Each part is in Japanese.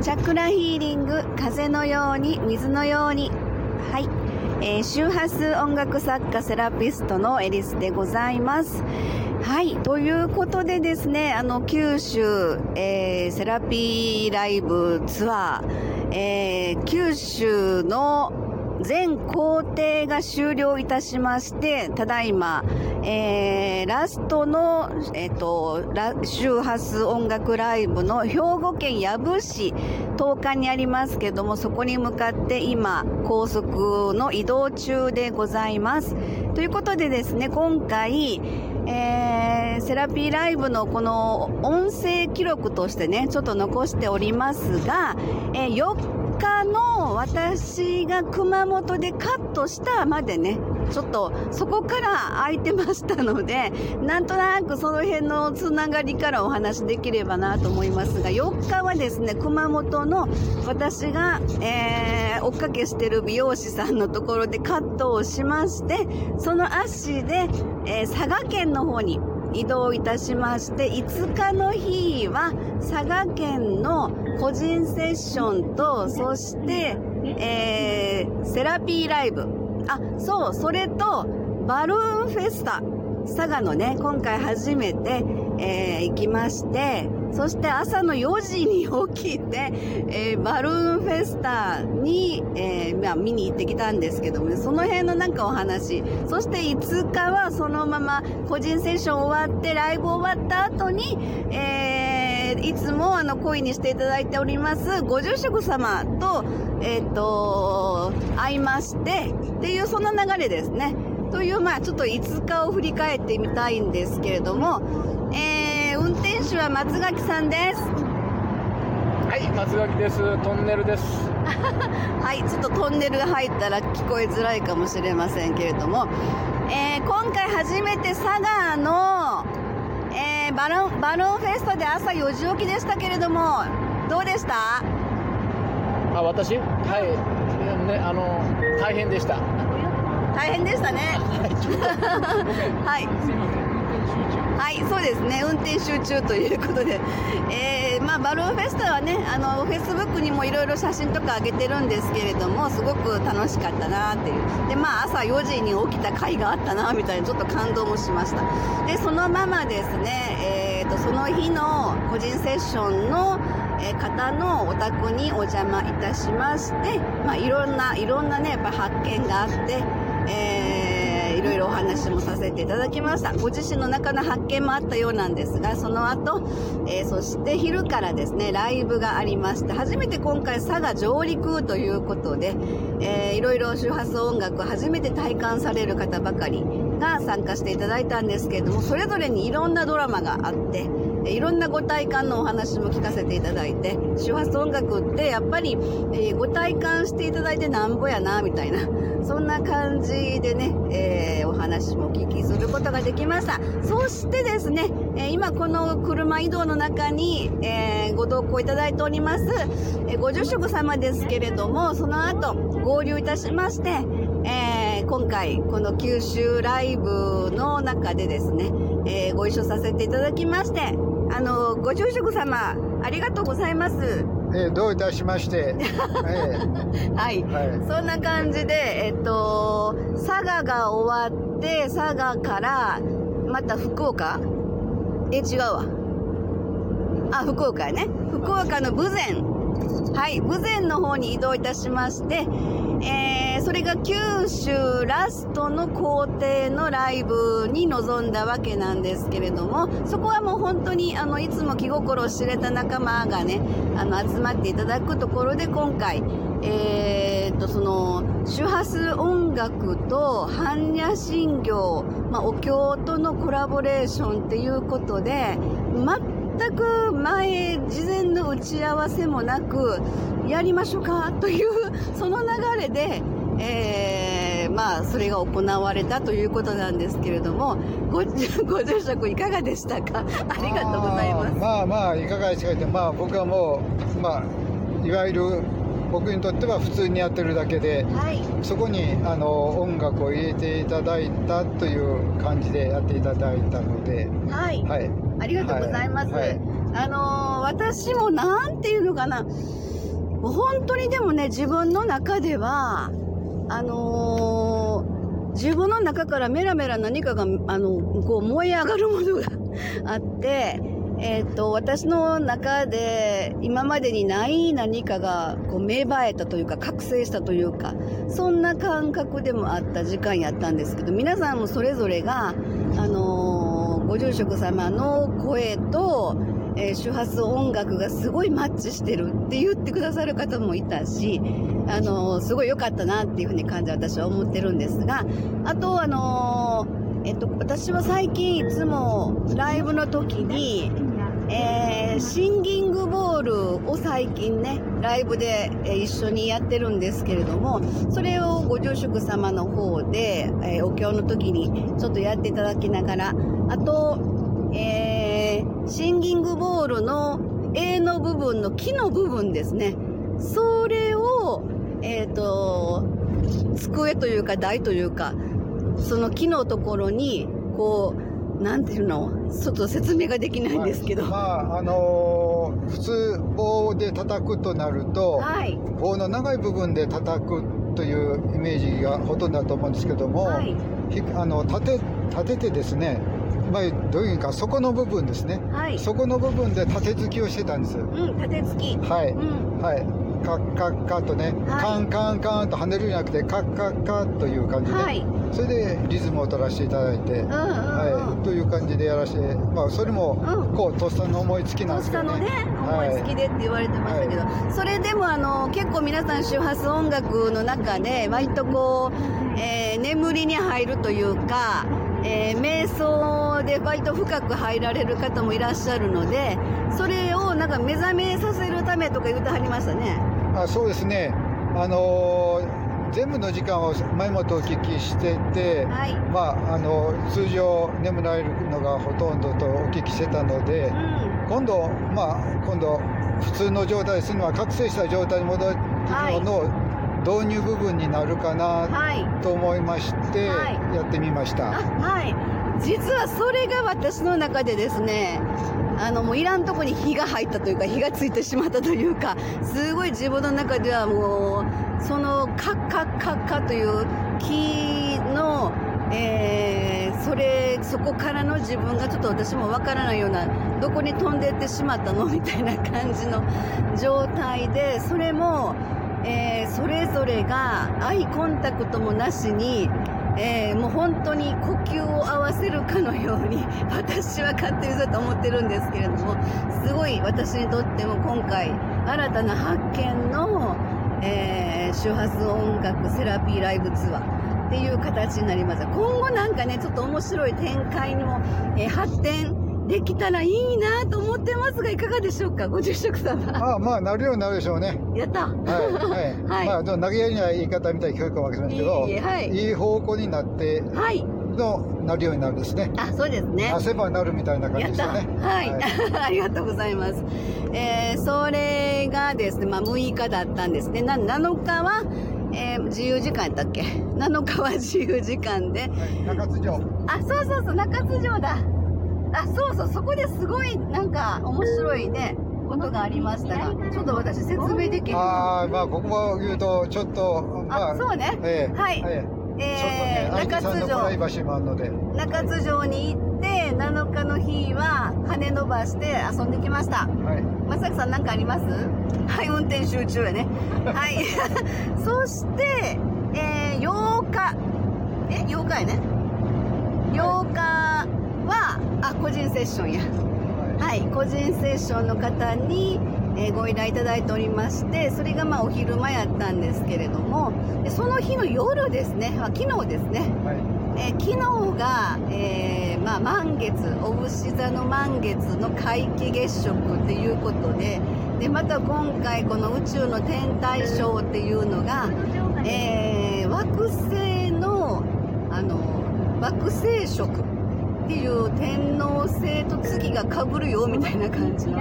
チャクラヒーリング風のように水のように。はい、えー、周波数音楽作家セラピストのエリスでございます。はい。ということでですねあの九州、えー、セラピーライブツアー、えー、九州の全工程が終了いたしまして、ただいま、えー、ラストの、えっ、ー、と、周波数音楽ライブの兵庫県養父市10日にありますけども、そこに向かって今、高速の移動中でございます。ということでですね、今回、えー、セラピーライブのこの音声記録としてね、ちょっと残しておりますが、えー、4日の私が熊本でカットしたまでね、ちょっとそこから空いてましたので、なんとなくその辺のつながりからお話できればなと思いますが、4日はですね、熊本の私が、えー、追っかけしてる美容師さんのところでカットをしまして、その足で、えー、佐賀県の方に移動いたしまして、5日の日は佐賀県の個人セッションと、そして、えー、セラピーライブ。あ、そう、それと、バルーンフェスタ。佐賀のね、今回初めて、えー、行きまして、そして朝の4時に起きて、えー、バルーンフェスタに、えー、まあ、見に行ってきたんですけどもね、その辺のなんかお話。そして5日はそのまま個人セッション終わって、ライブ終わった後に、えー、いつもあの、恋にしていただいております、ご住職様と、えっ、と、会いまして、っていうその流れですね。という、まあ、ちょっと5日を振り返ってみたいんですけれども、えー、運転手は松垣さんです。はい、松垣です。トンネルです。はい、ちょっとトンネルが入ったら聞こえづらいかもしれませんけれども、えー、今回初めて佐賀の、えー、バロン、バロンフェスタで朝4時起きでしたけれども、どうでした？あ、私？はい、ね、あの、大変でした。大変でしたね。はい。すいません。はい、そうですね。運転集中ということで。えー、まあ、バルーンフェスタはね、あの、フェイスブックにもいろいろ写真とか上げてるんですけれども、すごく楽しかったなっていう。で、まあ、朝4時に起きた回があったな、みたいな、ちょっと感動もしました。で、そのままですね、えーと、その日の個人セッションの、方のお宅にお邪魔いたしまして、まあ、いろんな、いろんなね、やっぱ発見があって、えー、ろいろお話もさせていただきました。ご自身の中の発見もあったようなんですが、その後、えー、そして昼からですね、ライブがありまして、初めて今回佐賀上陸ということで、えー、いろいろ周波数音楽を初めて体感される方ばかりが参加していただいたんですけれども、それぞれにいろんなドラマがあって、いろんなご体感のお話も聞かせていただいて、周波数音楽ってやっぱり、えー、ご体感していただいてなんぼやな、みたいな、そんな感じでね、えー、お話もお聞きすることができました。そしてですね、え、今この車移動の中に、えご同行いただいております、えご住職様ですけれども、その後合流いたしまして、今回この九州ライブの中でですね、えご一緒させていただきまして、あの、ご住職様、ありがとうございます。えー、どういたしまして。えー、はい、はい。そんな感じで、えっと、佐賀が終わって、佐賀から、また福岡？え、違うわ。あ、福岡やね。福岡の豊前。はい、豊前の方に移動いたしまして、えー、それが九州ラストの工程のライブに臨んだわけなんですけれども、そこはもう本当に、あの、いつも気心を知れた仲間がね、あの、集まっていただくところで今回、えー、と、その、周波数音楽と般若心経、まあ、お経とのコラボレーションっていうことで、全全く前、事前の打ち合わせもなく、やりましょうかという、その流れで、えー、まあ、それが行われたということなんですけれども、ご、ご住職いかがでしたか？ありがとうございます。まあまあ、いかがでしたかまあ僕はもう、まあ、いわゆる僕にとっては普通にやってるだけで、はい、そこにあの音楽を入れていただいたという感じでやっていただいたので、はい、はい、ありがとうございます。はい、あのー、私もなんていうのかな、本当にでもね、自分の中では、あのー、自分の中からメラメラ何かが、あの、こう燃え上がるものがあって、え、ー、と、私の中で今までにない何かがこう芽生えたというか覚醒したというか、そんな感覚でもあった時間やったんですけど、皆さんもそれぞれが、あのー、ご住職様の声と、えー、周波数音楽がすごいマッチしてるって言ってくださる方もいたし、あのー、すごい良かったなっていうふうに感じ私は思ってるんですが、あと、あの、えっと、私は最近いつもライブの時に、えー、シンギングボールを最近ね、ライブで、一緒にやってるんですけれども、それをご住職様の方で、えー、お経の時にちょっとやっていただきながら、あと、えー、シンギングボールの A の部分の木の部分ですね。それを、えっ、と、机というか台というか、その木のところに、こう、なんていうの？ちょっと説明ができないんですけど。まあ、あのー、普通棒で叩くとなると、はい、棒の長い部分で叩くというイメージがほとんどだと思うんですけども、はい、あの立て立ててですねまあ、どういうか、底の部分ですね。はい。底の部分で立て付きをしてたんです。うん、立て付き。はい。うん、はい。カッカッカとね、はい、カンカンカンと跳ねるんじゃなくて、カッカッカという感じで、はい、それでリズムを取らせていただいて、うんうんうん、はい、という感じでやらせて、まあ、それも、こう、とっさの思いつきなんですけどね。とっさのね、思いつきでって言われてましたけど、はい、それでも、あの、結構皆さん周波数音楽の中で、割とこう、えー、眠りに入るというか、えー、瞑想で割と深く入られる方もいらっしゃるので、それをなんか目覚めさせるためとか言ってはりましたね。あそうですね。あのー、全部の時間を前もとお聞きしてて、はい、まあ、あの通常眠られるのがほとんどとお聞きしてたので、うん、今度、まあ、今度普通の状態するのは覚醒した状態に戻るのを、導入部分になるかなと思いまして、やってみました、はい、実はそれが私の中でですねあのもういらんとこに火が入ったというか火がついてしまったというかすごい自分の中ではもうそのカッカッカッカという木のえー、それそこからの自分がちょっと私もわからないようなどこに飛んでってしまったのみたいな感じの状態でそれもえー、それぞれがアイコンタクトもなしに、えー、もう本当に呼吸を合わせるかのように私は勝手にそうと思ってるんですけれどもすごい私にとっても今回新たな発見の、えー、周波数音楽セラピーライブツアーっていう形になります今後なんかねちょっと面白い展開にも、えー、発展できたらいいなと思ってますが、いかがでしょうか、ご住職様。ああ、まあ、なるようになるでしょうね。やった。はい。はい。はい、まあ、投げやりな言い方みたいに聞こかもしれないけど、いいはい、いい方向になって、はい。の、なるようになるんですね。あ、そうですね。汗ばなるみたいな感じですよね。はい。はい、ありがとうございます。えー、それがですね、まあ、6日だったんですね。な、7日は、えー、自由時間やったっけ ?7 日は自由時間で。はい、中津城。あ、そうそうそう、中津城だ。あ、そうそう、そこですごい、なんか、面白いね、ことがありましたが、ちょっと私説明できる？ああ、まあ、ここも言うと、ちょっと、まあ、そうね。えー、はい。えー、えー、中津城。中津城に行って、7日の日は、羽伸ばして遊んできました。はい。まさきさん何かあります？はい、運転集中やね。はい。そして、えー、8日。え、8日やね。8日、は、あ、個人セッションや。はい、個人セッションの方に、えー、ご依頼いただいておりまして、それがまあお昼間やったんですけれども、でその日の夜ですね、あ昨日ですね、はい、えー、昨日が、えー、まあ、満月、お牛座の満月の皆既月食っていうことで、で、また今回この宇宙の天体ショーっていうのが、えー、惑星の、あの、惑星食。っていう天王星と月がかぶるよみたいな感じの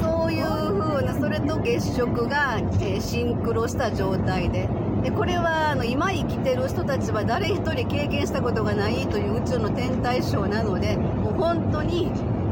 そういう風なそれと月食が、え、シンクロした状態で。でこれはあの今生きてる人たちは誰一人経験したことがないという宇宙の天体ショーなのでもう本当に、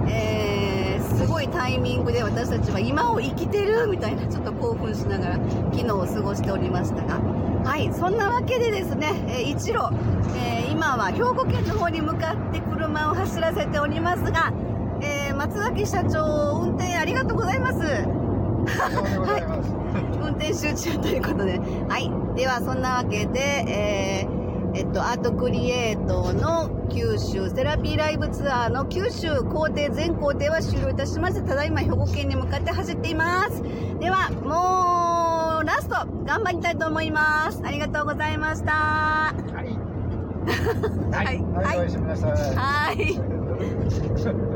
えー、すごいタイミングで私たちは今を生きてるみたいなちょっと興奮しながら昨日を過ごしておりましたが。はいそんなわけでですね、えー、一路、えー、今は兵庫県の方に向かって車を走らせておりますが、えー、松崎社長運転ありがとうございます。はい運転集中ということで。はいではそんなわけでえーえっと、アートクリエイトの九州セラピーライブツアーの九州工程全工程は終了いたしましてただいま兵庫県に向かって走っています。ではもうラスト頑張りたいと思います。ありがとうございました。はい。はい、はい、はい、はい、はい